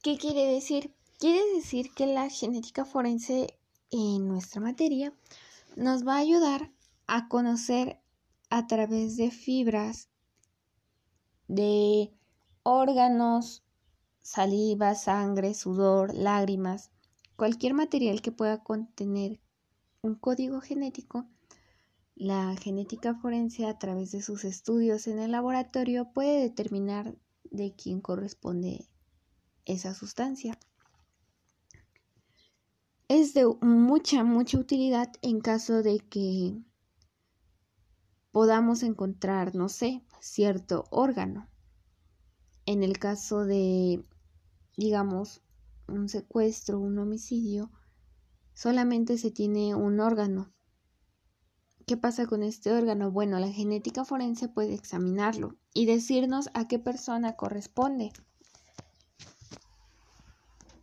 ¿Qué quiere decir? Quiere decir que la genética forense en nuestra materia nos va a ayudar a conocer a través de fibras, de órganos, saliva, sangre, sudor, lágrimas, cualquier material que pueda contener un código genético, la genética forense a través de sus estudios en el laboratorio puede determinar de quién corresponde esa sustancia. Es de mucha, mucha utilidad en caso de que podamos encontrar, no sé, cierto órgano. En el caso de, digamos, un secuestro, un homicidio, solamente se tiene un órgano. ¿Qué pasa con este órgano? Bueno, la genética forense puede examinarlo y decirnos a qué persona corresponde.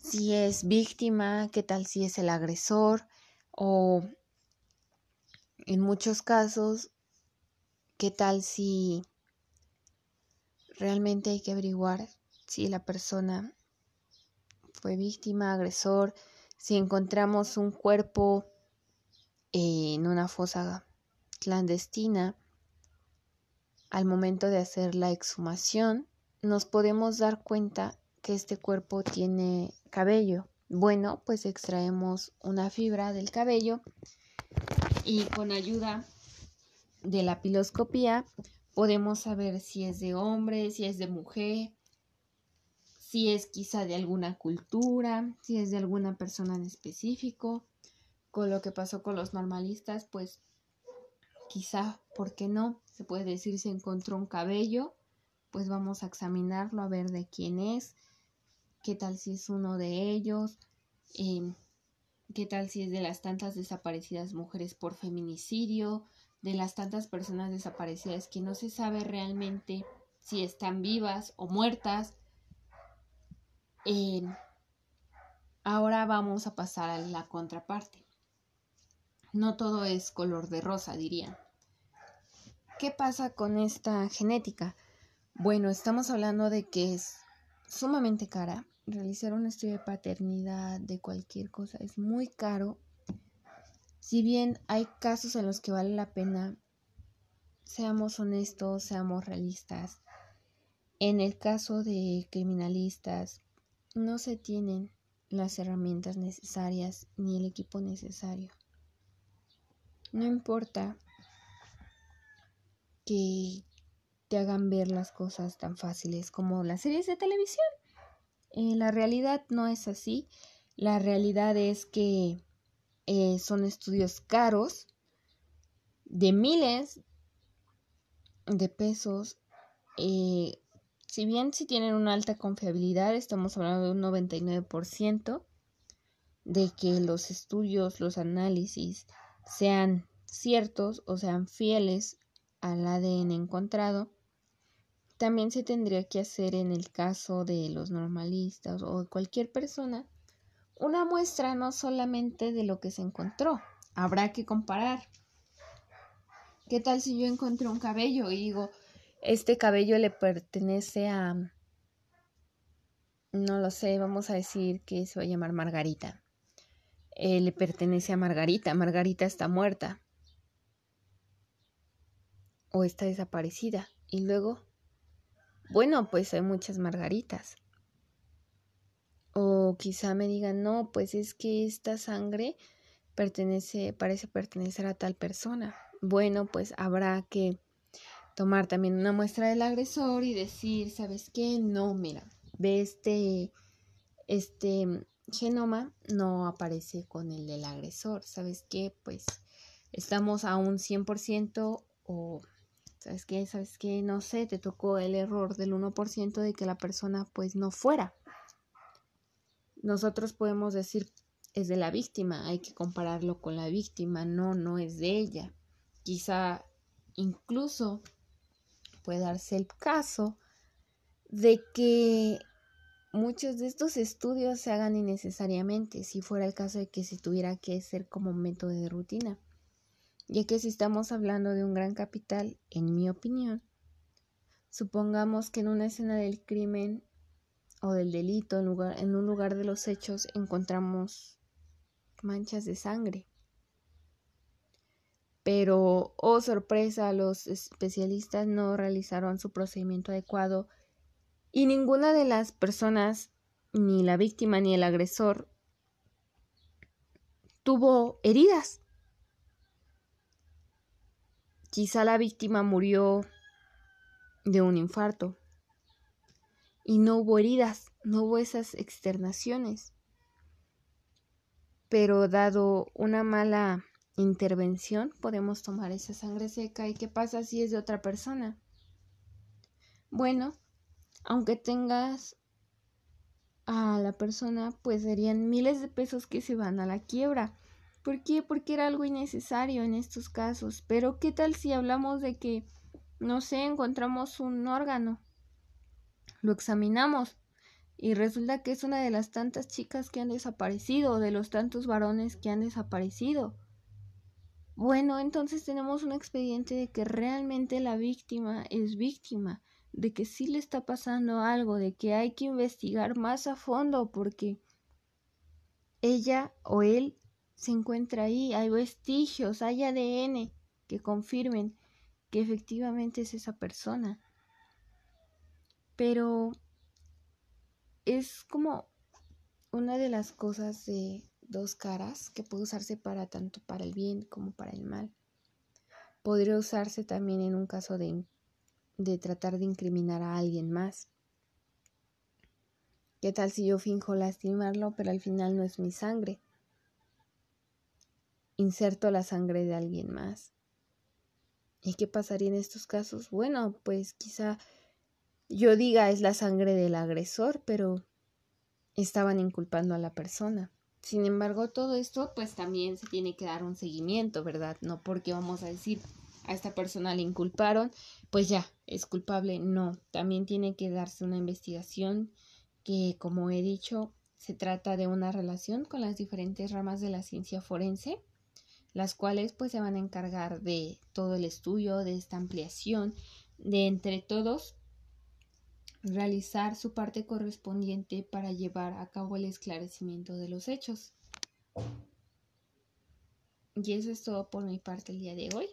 Si es víctima, qué tal si es el agresor o en muchos casos, qué tal si realmente hay que averiguar si la persona fue víctima, agresor, si encontramos un cuerpo en una fosa clandestina, al momento de hacer la exhumación, nos podemos dar cuenta que este cuerpo tiene cabello. Bueno, pues extraemos una fibra del cabello y con ayuda de la piloscopía podemos saber si es de hombre, si es de mujer, si es quizá de alguna cultura, si es de alguna persona en específico. Con lo que pasó con los normalistas, pues quizá, ¿por qué no? Se puede decir si encontró un cabello, pues vamos a examinarlo a ver de quién es, qué tal si es uno de ellos, em, qué tal si es de las tantas desaparecidas mujeres por feminicidio, de las tantas personas desaparecidas que no se sabe realmente si están vivas o muertas, ahora vamos a pasar a la contraparte. No todo es color de rosa, dirían. ¿Qué pasa con esta genética? Bueno, estamos hablando de que es sumamente cara. Realizar un estudio de paternidad de cualquier cosa es muy caro. Si bien hay casos en los que vale la pena, seamos honestos, seamos realistas. En el caso de criminalistas, no se tienen las herramientas necesarias ni el equipo necesario. No importa que te hagan ver las cosas tan fáciles como las series de televisión. Eh, la realidad no es así. La realidad es que eh, son estudios caros de miles de pesos eh, si bien si tienen una alta confiabilidad, estamos hablando de un 99% de que los estudios, los análisis sean ciertos o sean fieles al ADN encontrado, también se tendría que hacer en el caso de los normalistas o de cualquier persona una muestra no solamente de lo que se encontró, habrá que comparar. ¿Qué tal si yo encontré un cabello y digo, este cabello le pertenece a, no lo sé, vamos a decir que se va a llamar Margarita. Eh, le pertenece a Margarita. Margarita está muerta. O está desaparecida. Y luego, bueno, pues hay muchas Margaritas. O quizá me digan, no, pues es que esta sangre pertenece, parece pertenecer a tal persona. Bueno, pues habrá que tomar también una muestra del agresor y decir, ¿sabes qué? No, mira, ve este, este genoma no aparece con el del agresor, ¿sabes qué? Pues estamos a un 100% o, ¿sabes qué? ¿Sabes qué? No sé, te tocó el error del 1% de que la persona pues no fuera. Nosotros podemos decir, es de la víctima, hay que compararlo con la víctima, no, no es de ella. Quizá incluso puede darse el caso de que muchos de estos estudios se hagan innecesariamente, si fuera el caso de que se tuviera que hacer como método de rutina, ya que si estamos hablando de un gran capital, en mi opinión, supongamos que en una escena del crimen o del delito, en, lugar, en un lugar de los hechos, encontramos manchas de sangre. Pero, oh sorpresa, los especialistas no realizaron su procedimiento adecuado y ninguna de las personas, ni la víctima ni el agresor, tuvo heridas. Quizá la víctima murió de un infarto y no hubo heridas, no hubo esas externaciones. Pero dado una mala intervención, podemos tomar esa sangre seca. ¿Y qué pasa si es de otra persona? Bueno, aunque tengas a la persona, pues serían miles de pesos que se van a la quiebra. ¿Por qué? Porque era algo innecesario en estos casos. Pero ¿qué tal si hablamos de que, no sé, encontramos un órgano? Lo examinamos y resulta que es una de las tantas chicas que han desaparecido, de los tantos varones que han desaparecido. Bueno, entonces tenemos un expediente de que realmente la víctima es víctima de que sí le está pasando algo, de que hay que investigar más a fondo porque ella o él se encuentra ahí, hay vestigios, hay ADN que confirmen que efectivamente es esa persona. Pero es como una de las cosas de dos caras que puede usarse para tanto para el bien como para el mal. Podría usarse también en un caso de de tratar de incriminar a alguien más. ¿Qué tal si yo finjo lastimarlo, pero al final no es mi sangre? Inserto la sangre de alguien más. ¿Y qué pasaría en estos casos? Bueno, pues quizá yo diga es la sangre del agresor, pero estaban inculpando a la persona. Sin embargo, todo esto pues también se tiene que dar un seguimiento, ¿verdad? No porque vamos a decir a esta persona le inculparon, pues ya, es culpable. No, también tiene que darse una investigación que, como he dicho, se trata de una relación con las diferentes ramas de la ciencia forense, las cuales pues se van a encargar de todo el estudio, de esta ampliación, de entre todos realizar su parte correspondiente para llevar a cabo el esclarecimiento de los hechos. Y eso es todo por mi parte el día de hoy.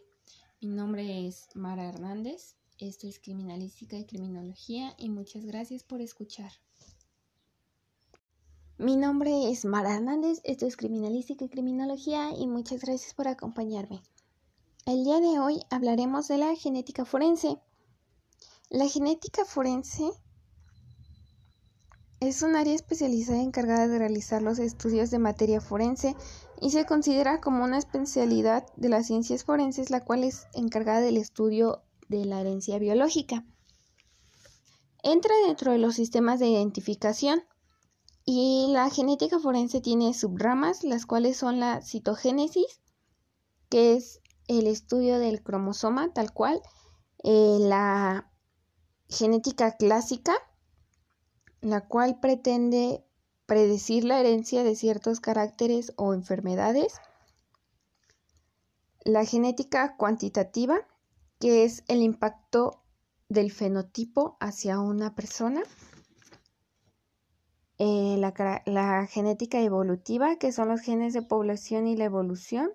Mi nombre es Mara Hernández, esto es Criminalística y Criminología y muchas gracias por escuchar. Mi nombre es Mara Hernández, esto es Criminalística y Criminología y muchas gracias por acompañarme. El día de hoy hablaremos de la genética forense. La genética forense es un área especializada encargada de realizar los estudios de materia forense y se considera como una especialidad de las ciencias forenses, la cual es encargada del estudio de la herencia biológica. Entra dentro de los sistemas de identificación y la genética forense tiene subramas, las cuales son la citogénesis, que es el estudio del cromosoma tal cual, eh, la genética clásica, la cual pretende predecir la herencia de ciertos caracteres o enfermedades. La genética cuantitativa, que es el impacto del fenotipo hacia una persona. Eh, la, la, genética evolutiva, que son los genes de población y la evolución.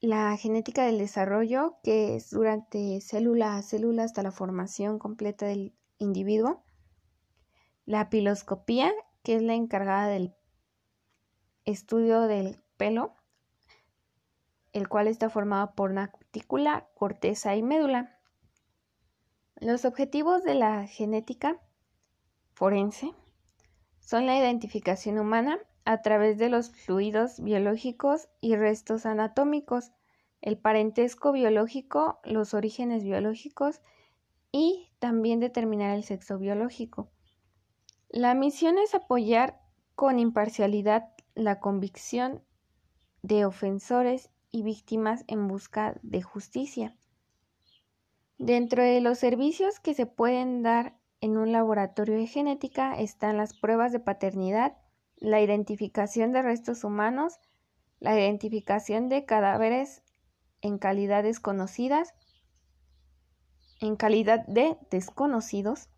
La genética del desarrollo, que es durante célula a célula hasta la formación completa del individuo la piloscopía, que es la encargada del estudio del pelo, el cual está formado por una cutícula, corteza y médula. Los objetivos de la genética forense son la identificación humana a través de los fluidos biológicos y restos anatómicos, el parentesco biológico, los orígenes biológicos y también determinar el sexo biológico. La misión es apoyar con imparcialidad la convicción de ofensores y víctimas en busca de justicia. Dentro de los servicios que se pueden dar en un laboratorio de genética están las pruebas de paternidad, la identificación de restos humanos, la identificación de cadáveres en calidad desconocidas, en calidad de desconocidos,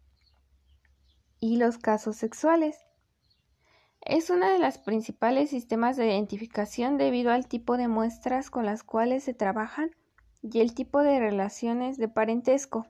y los casos sexuales. Es uno de los principales sistemas de identificación debido al tipo de muestras con las cuales se trabajan y el tipo de relaciones de parentesco.